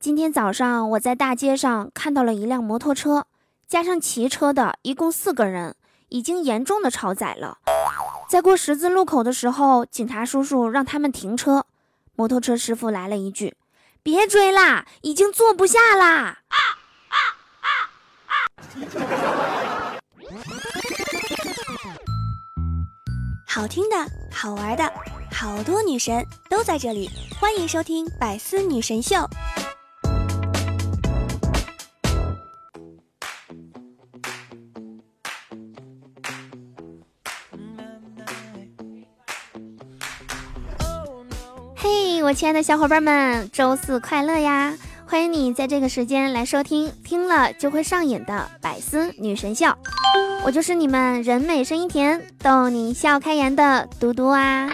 今天早上我在大街上看到了一辆摩托车，加上骑车的，一共四个人，已经严重的超载了。在过十字路口的时候，警察叔叔让他们停车，摩托车师傅来了一句：“别追啦，已经坐不下啦。”好听的，好玩的，好多女神都在这里，欢迎收听《百思女神秀》。嘿，我亲爱的小伙伴们，周四快乐呀！欢迎你在这个时间来收听，听了就会上瘾的《百思女神秀》。我就是你们人美声音甜、逗你笑开颜的嘟嘟啊！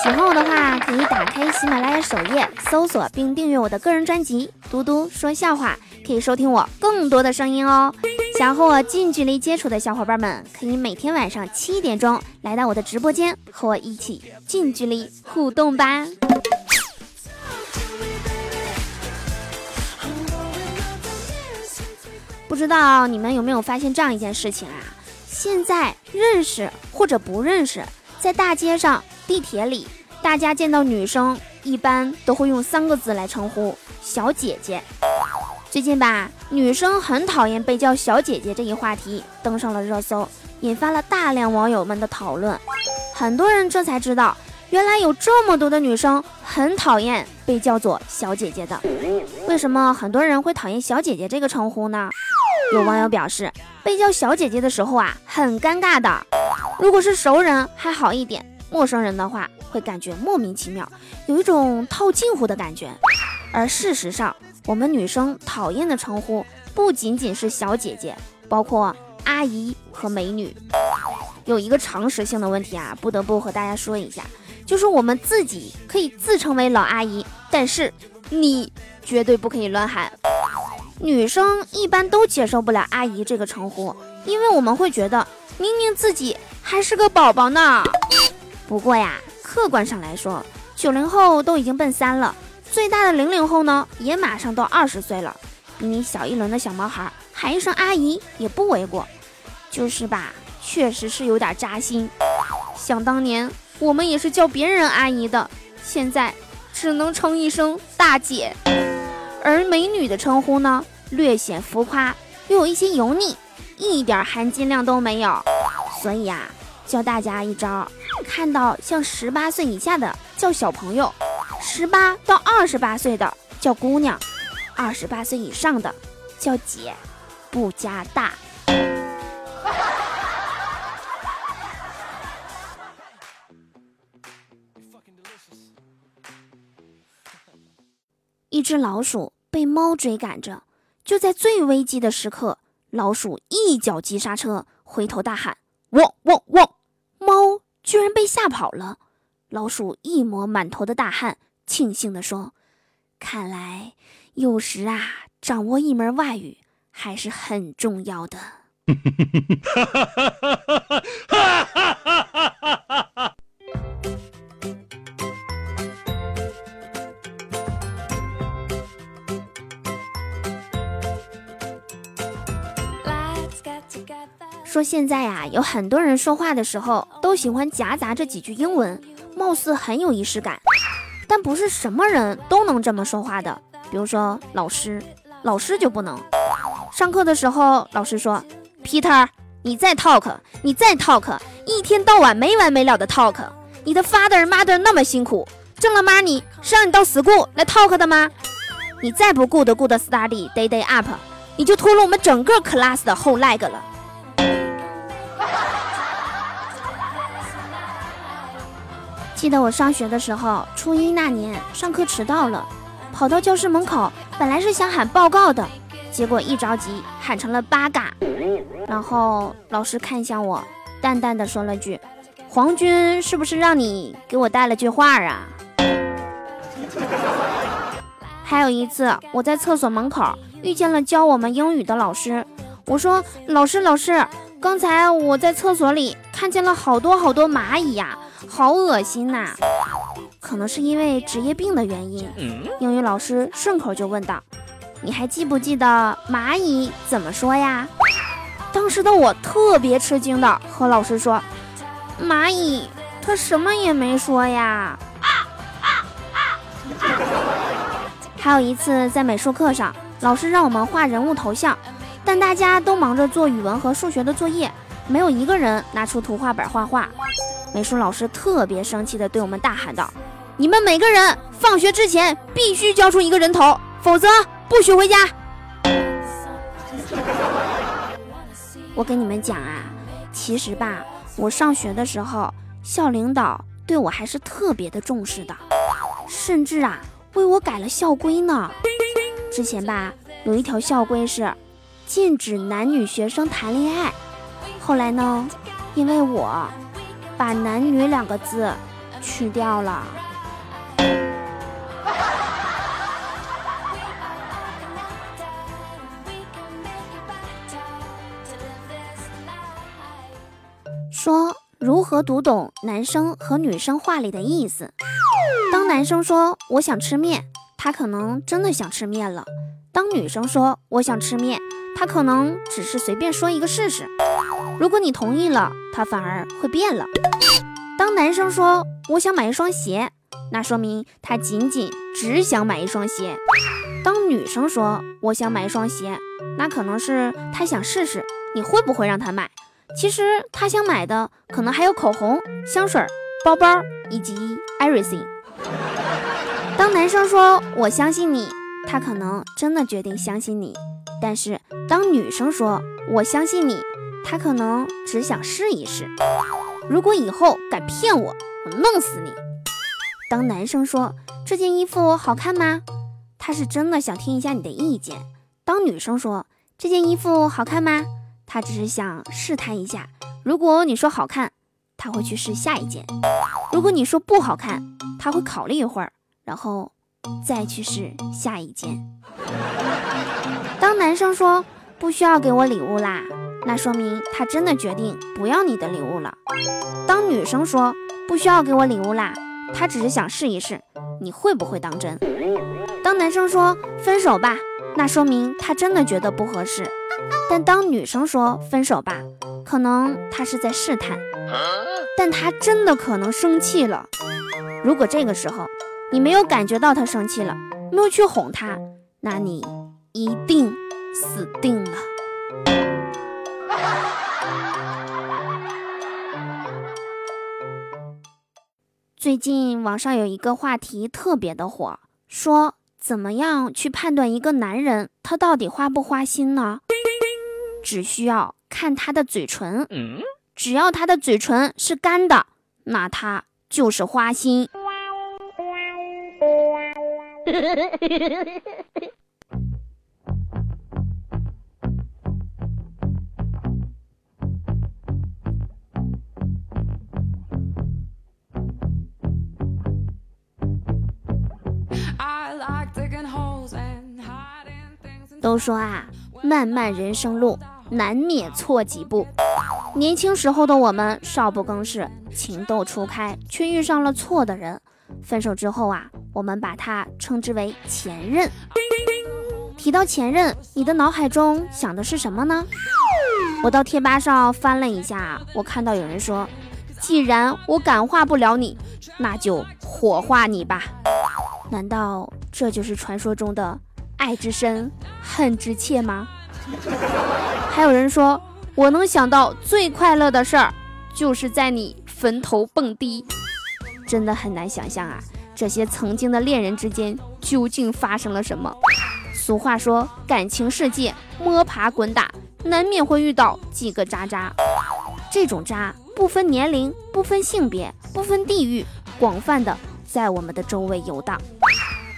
喜欢我的话，可以打开喜马拉雅首页搜索并订阅我的个人专辑《嘟嘟说笑话》，可以收听我更多的声音哦。想和我近距离接触的小伙伴们，可以每天晚上七点钟来到我的直播间，和我一起近距离互动吧。不知道你们有没有发现这样一件事情啊？现在认识或者不认识，在大街上、地铁里，大家见到女生一般都会用三个字来称呼：小姐姐。最近吧，女生很讨厌被叫小姐姐这一话题登上了热搜，引发了大量网友们的讨论。很多人这才知道，原来有这么多的女生很讨厌被叫做小姐姐的。为什么很多人会讨厌小姐姐这个称呼呢？有网友表示，被叫小姐姐的时候啊，很尴尬的。如果是熟人还好一点，陌生人的话会感觉莫名其妙，有一种套近乎的感觉。而事实上，我们女生讨厌的称呼不仅仅是小姐姐，包括阿姨和美女。有一个常识性的问题啊，不得不和大家说一下，就是我们自己可以自称为老阿姨，但是你绝对不可以乱喊。女生一般都接受不了“阿姨”这个称呼，因为我们会觉得明明自己还是个宝宝呢。不过呀，客观上来说，九零后都已经奔三了，最大的零零后呢也马上到二十岁了，比你小一轮的小毛孩喊一声“阿姨”也不为过。就是吧，确实是有点扎心。想当年我们也是叫别人阿姨的，现在只能称一声大姐。而美女的称呼呢，略显浮夸，又有一些油腻，一点含金量都没有。所以啊，教大家一招：看到像十八岁以下的叫小朋友，十八到二十八岁的叫姑娘，二十八岁以上的叫姐，不加大。一只老鼠。被猫追赶着，就在最危机的时刻，老鼠一脚急刹车，回头大喊：“汪汪汪！”猫居然被吓跑了。老鼠一抹满头的大汗，庆幸地说：“看来有时啊，掌握一门外语还是很重要的。”说现在呀，有很多人说话的时候都喜欢夹杂着几句英文，貌似很有仪式感。但不是什么人都能这么说话的。比如说老师，老师就不能。上课的时候，老师说：“Peter，你再 talk，你再 talk，一天到晚没完没了的 talk。你的 father mother 那么辛苦，挣了 money 是让你到 school 来 talk 的吗？你再不 good good study day day up，你就拖了我们整个 class 的后 leg 了。”记得我上学的时候，初一那年上课迟到了，跑到教室门口，本来是想喊报告的，结果一着急喊成了八嘎。然后老师看向我，淡淡的说了句：“皇军是不是让你给我带了句话啊？”还有一次，我在厕所门口遇见了教我们英语的老师，我说：“老师，老师，刚才我在厕所里看见了好多好多蚂蚁呀。”好恶心呐！可能是因为职业病的原因。英语老师顺口就问道：“你还记不记得蚂蚁怎么说呀？”当时的我特别吃惊的和老师说：“蚂蚁，它什么也没说呀。”还有一次在美术课上，老师让我们画人物头像，但大家都忙着做语文和数学的作业，没有一个人拿出图画本画画。美术老师特别生气地对我们大喊道：“你们每个人放学之前必须交出一个人头，否则不许回家。”我跟你们讲啊，其实吧，我上学的时候，校领导对我还是特别的重视的，甚至啊。为我改了校规呢。之前吧，有一条校规是禁止男女学生谈恋爱。后来呢，因为我把男女两个字去掉了。说如何读懂男生和女生话里的意思？当男生说我想吃面，他可能真的想吃面了；当女生说我想吃面，他可能只是随便说一个试试。如果你同意了，他反而会变了。当男生说我想买一双鞋，那说明他仅仅只想买一双鞋；当女生说我想买一双鞋，那可能是他想试试你会不会让他买。其实他想买的可能还有口红、香水、包包以及 everything。当男生说“我相信你”，他可能真的决定相信你；但是当女生说“我相信你”，他可能只想试一试。如果以后敢骗我，我弄死你！当男生说“这件衣服好看吗”，他是真的想听一下你的意见；当女生说“这件衣服好看吗”，他只是想试探一下。如果你说好看，他会去试下一件；如果你说不好看，他会考虑一会儿。然后再去试下一件。当男生说不需要给我礼物啦，那说明他真的决定不要你的礼物了。当女生说不需要给我礼物啦，他只是想试一试你会不会当真。当男生说分手吧，那说明他真的觉得不合适。但当女生说分手吧，可能他是在试探，但他真的可能生气了。如果这个时候。你没有感觉到他生气了，没有去哄他，那你一定死定了。最近网上有一个话题特别的火，说怎么样去判断一个男人他到底花不花心呢？只需要看他的嘴唇，只要他的嘴唇是干的，那他就是花心。都说啊，漫漫人生路，难免错几步。年轻时候的我们少不更事，情窦初开，却遇上了错的人。分手之后啊。我们把它称之为前任。提到前任，你的脑海中想的是什么呢？我到贴吧上翻了一下，我看到有人说，既然我感化不了你，那就火化你吧。难道这就是传说中的爱之深，恨之切吗？还有人说，我能想到最快乐的事儿，就是在你坟头蹦迪。真的很难想象啊。这些曾经的恋人之间究竟发生了什么？俗话说，感情世界摸爬滚打，难免会遇到几个渣渣。这种渣不分年龄，不分性别，不分地域，广泛的在我们的周围游荡。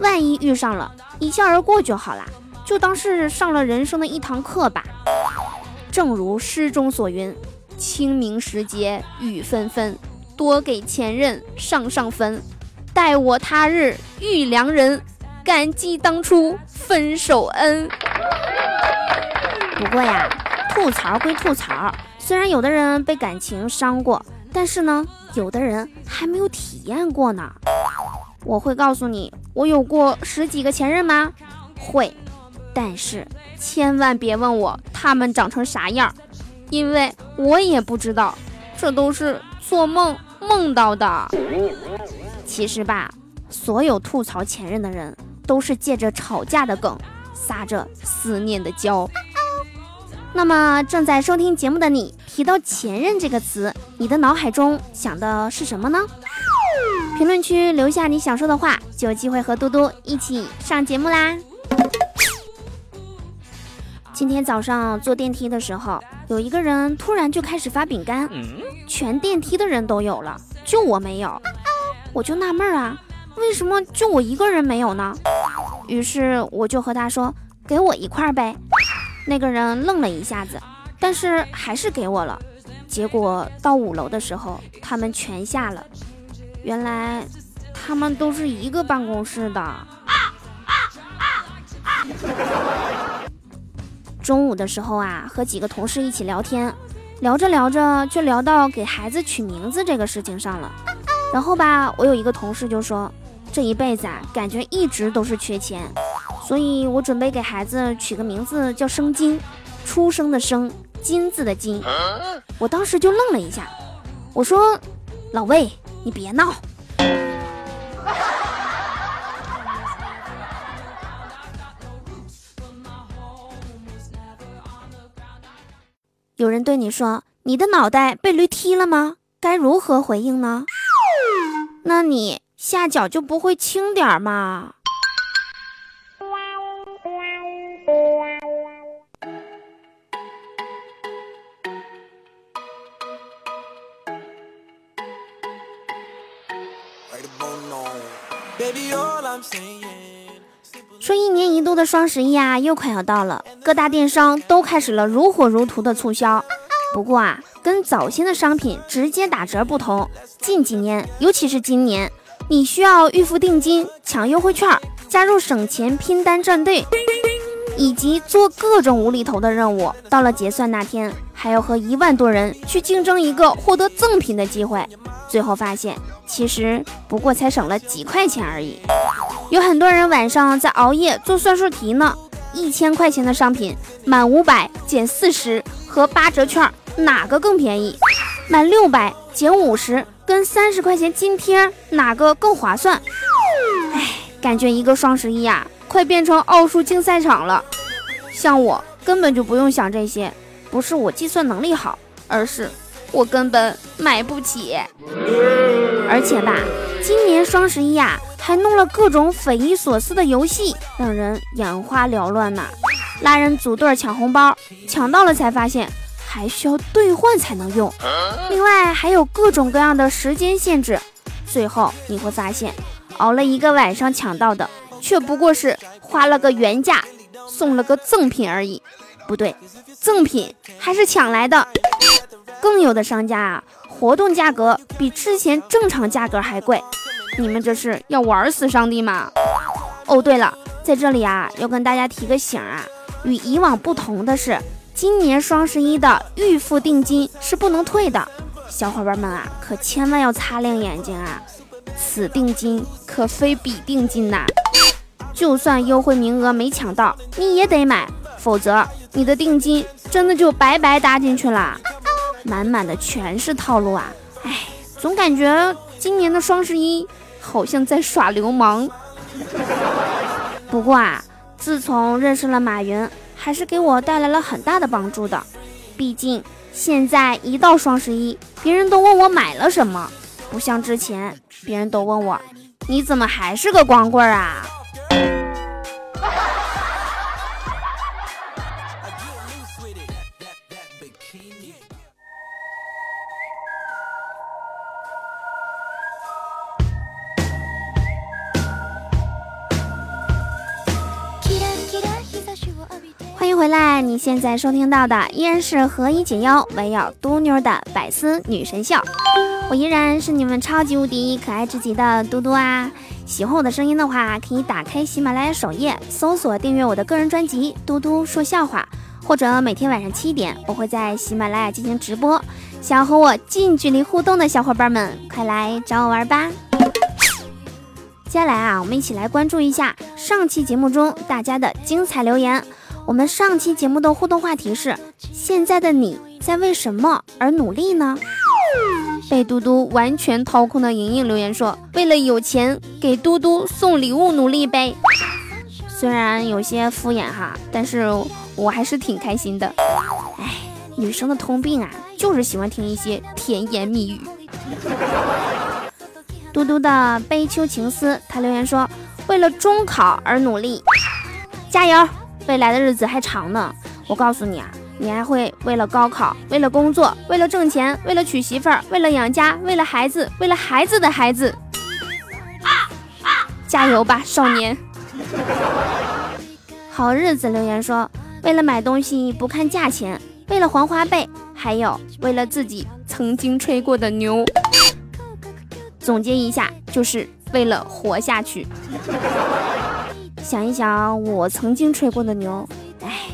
万一遇上了，一笑而过就好啦，就当是上了人生的一堂课吧。正如诗中所云：“清明时节雨纷纷，多给前任上上坟。”待我他日遇良人，感激当初分手恩。不过呀，吐槽归吐槽，虽然有的人被感情伤过，但是呢，有的人还没有体验过呢。我会告诉你我有过十几个前任吗？会，但是千万别问我他们长成啥样，因为我也不知道，这都是做梦梦到的。其实吧，所有吐槽前任的人，都是借着吵架的梗，撒着思念的娇。那么正在收听节目的你，提到前任这个词，你的脑海中想的是什么呢？评论区留下你想说的话，就有机会和嘟嘟一起上节目啦。今天早上坐电梯的时候，有一个人突然就开始发饼干，全电梯的人都有了，就我没有。我就纳闷啊，为什么就我一个人没有呢？于是我就和他说：“给我一块呗。”那个人愣了一下子，但是还是给我了。结果到五楼的时候，他们全下了。原来他们都是一个办公室的。中午的时候啊，和几个同事一起聊天，聊着聊着就聊到给孩子取名字这个事情上了。然后吧，我有一个同事就说，这一辈子啊，感觉一直都是缺钱，所以我准备给孩子取个名字叫生金，出生的生，金字的金。我当时就愣了一下，我说，老魏，你别闹。有人对你说，你的脑袋被驴踢了吗？该如何回应呢？那你下脚就不会轻点吗？说一年一度的双十一啊，又快要到了，各大电商都开始了如火如荼的促销。不过啊，跟早先的商品直接打折不同，近几年，尤其是今年，你需要预付定金、抢优惠券、加入省钱拼单战队，以及做各种无厘头的任务。到了结算那天，还要和一万多人去竞争一个获得赠品的机会。最后发现，其实不过才省了几块钱而已。有很多人晚上在熬夜做算术题呢。一千块钱的商品，满五百减四十和八折券，哪个更便宜？满六百减五十跟三十块钱津贴，哪个更划算？哎，感觉一个双十一呀，快变成奥数竞赛场了。像我根本就不用想这些，不是我计算能力好，而是我根本买不起。而且吧，今年双十一呀。还弄了各种匪夷所思的游戏，让人眼花缭乱呐！拉人组队抢红包，抢到了才发现还需要兑换才能用。另外还有各种各样的时间限制，最后你会发现，熬了一个晚上抢到的，却不过是花了个原价送了个赠品而已。不对，赠品还是抢来的。更有的商家啊，活动价格比之前正常价格还贵。你们这是要玩死上帝吗？哦，对了，在这里啊，要跟大家提个醒啊，与以往不同的是，今年双十一的预付定金是不能退的，小伙伴们啊，可千万要擦亮眼睛啊！此定金可非彼定金呐，就算优惠名额没抢到，你也得买，否则你的定金真的就白白搭进去了，满满的全是套路啊！哎，总感觉今年的双十一。好像在耍流氓。不过啊，自从认识了马云，还是给我带来了很大的帮助的。毕竟现在一到双十一，别人都问我买了什么，不像之前，别人都问我你怎么还是个光棍啊。现在收听到的依然是何以解忧，唯有嘟妞的百思女神秀。我依然是你们超级无敌可爱至极的嘟嘟啊！喜欢我的声音的话，可以打开喜马拉雅首页，搜索订阅我的个人专辑《嘟嘟说笑话》，或者每天晚上七点，我会在喜马拉雅进行直播。想要和我近距离互动的小伙伴们，快来找我玩吧！接下来啊，我们一起来关注一下上期节目中大家的精彩留言。我们上期节目的互动话题是：现在的你在为什么而努力呢？被嘟嘟完全掏空的莹莹留言说：“为了有钱给嘟嘟送礼物努力呗。”虽然有些敷衍哈，但是我还是挺开心的。哎，女生的通病啊，就是喜欢听一些甜言蜜语。嘟嘟的悲秋情思，他留言说：“为了中考而努力，加油！未来的日子还长呢。我告诉你啊。”你还会为了高考，为了工作，为了挣钱，为了娶媳妇儿，为了养家，为了孩子，为了孩子的孩子，加油吧，少年！好日子留言说，为了买东西不看价钱，为了还花呗，还有为了自己曾经吹过的牛。总结一下，就是为了活下去。想一想我曾经吹过的牛。哎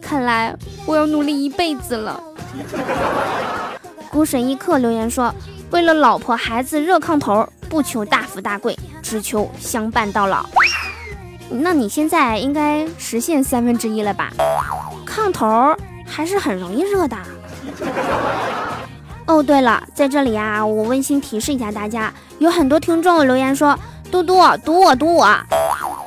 看来我要努力一辈子了。孤神一刻留言说：“为了老婆孩子热炕头，不求大富大贵，只求相伴到老。”那你现在应该实现三分之一了吧？炕头还是很容易热的。哦，对了，在这里啊，我温馨提示一下大家，有很多听众留言说：“嘟嘟堵我堵我。”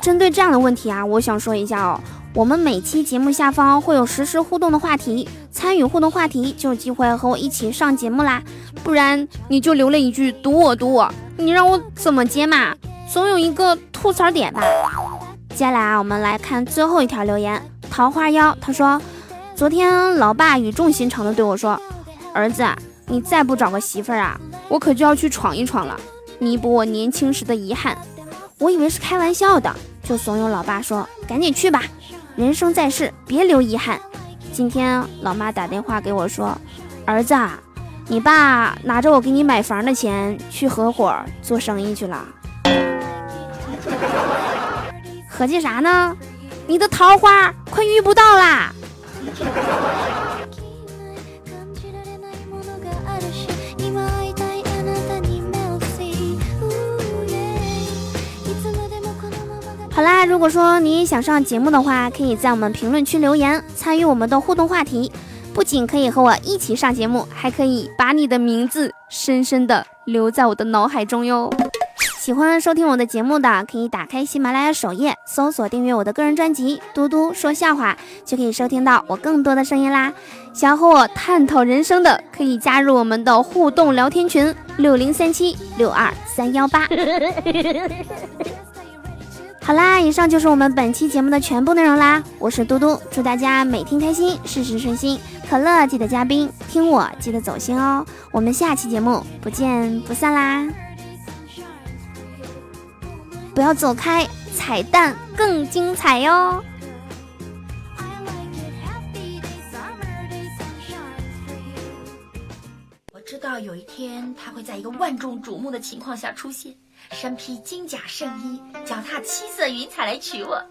针对这样的问题啊，我想说一下哦。我们每期节目下方会有实时互动的话题，参与互动话题就有机会和我一起上节目啦。不然你就留了一句堵我堵我，你让我怎么接嘛？总有一个吐槽点吧。接下来啊，我们来看最后一条留言，桃花妖他说，昨天老爸语重心长的对我说，儿子，你再不找个媳妇儿啊，我可就要去闯一闯了，弥补我年轻时的遗憾。我以为是开玩笑的，就怂恿老爸说，赶紧去吧。人生在世，别留遗憾。今天老妈打电话给我说：“儿子，你爸拿着我给你买房的钱去合伙做生意去了。”合计啥呢？你的桃花快遇不到啦！好啦，如果说你想上节目的话，可以在我们评论区留言，参与我们的互动话题。不仅可以和我一起上节目，还可以把你的名字深深的留在我的脑海中哟。喜欢收听我的节目的，可以打开喜马拉雅首页，搜索订阅我的个人专辑《嘟嘟说笑话》，就可以收听到我更多的声音啦。想要和我探讨人生的，可以加入我们的互动聊天群：六零三七六二三幺八。好啦，以上就是我们本期节目的全部内容啦。我是嘟嘟，祝大家每天开心，事事顺心。可乐记得加冰，听我记得走心哦。我们下期节目不见不散啦！不要走开，彩蛋更精彩哟。我知道有一天他会在一个万众瞩目的情况下出现。身披金甲圣衣，脚踏七色云彩来娶我。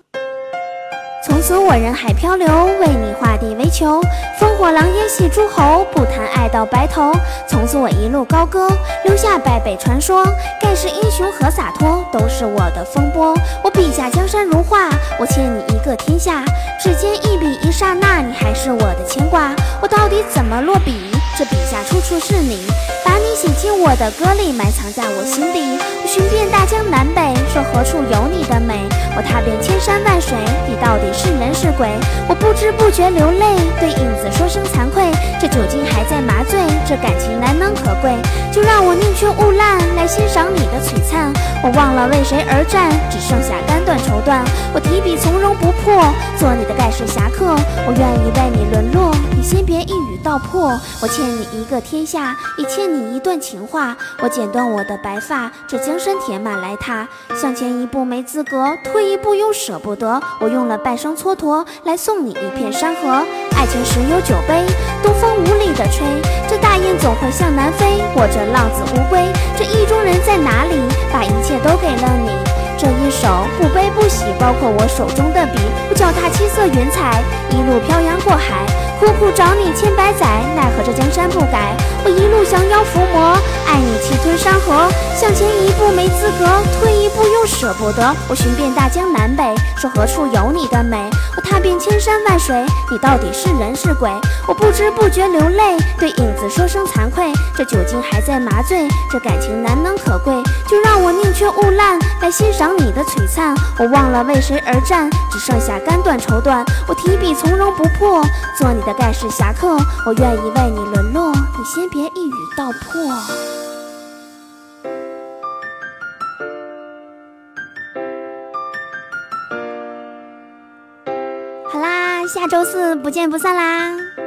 从此我人海漂流，为你画地为球。烽火狼烟戏诸侯，不谈爱到白头。从此我一路高歌，留下百倍传说。盖世英雄和洒脱，都是我的风波。我笔下江山如画，我欠你一个天下。指尖一笔一刹那，你还是我的牵挂。我到底怎么落笔？这笔下处处是你，把你写进我的歌里，埋藏在我心底。我寻遍大江南北，说何处有你的美？我踏遍千山万水，你到底是人是鬼？我不知不觉流泪，对影子说声惭愧。这酒精还在麻醉，这感情难能可贵，就让我宁缺毋滥来欣赏你的璀璨。我忘了为谁而战，只剩下肝断绸断。我提笔从容不迫，做你的盖世侠客。我愿意为你沦落，你先别一语道破。我欠。你一个天下，也欠你你一段情话。我剪断我的白发，这江山填满来踏。向前一步没资格，退一步又舍不得。我用了半生蹉跎，来送你一片山河。爱情时有酒杯，东风无力的吹。这大雁总会向南飞，我这浪子无归。这意中人在哪里？把一切都给了你。这一首不悲不喜，包括我手中的笔。我脚踏七色云彩，一路漂洋过海。苦苦找你千百载，奈何这江山不改。我一路降妖伏魔，爱你气吞山河。向前一步没资格，退一步舍不得。我寻遍大江南北，说何处有你的美？我踏遍千山万水，你到底是人是鬼？我不知不觉流泪，对影子说声惭愧。这酒精还在麻醉，这感情难能可贵，就让我宁缺毋滥来欣赏你的璀璨。我忘了为谁而战，只剩下肝断绸断。我提笔从容不迫，做你的盖世侠客。我愿意为你沦落，你先别一语道破。下周四不见不散啦。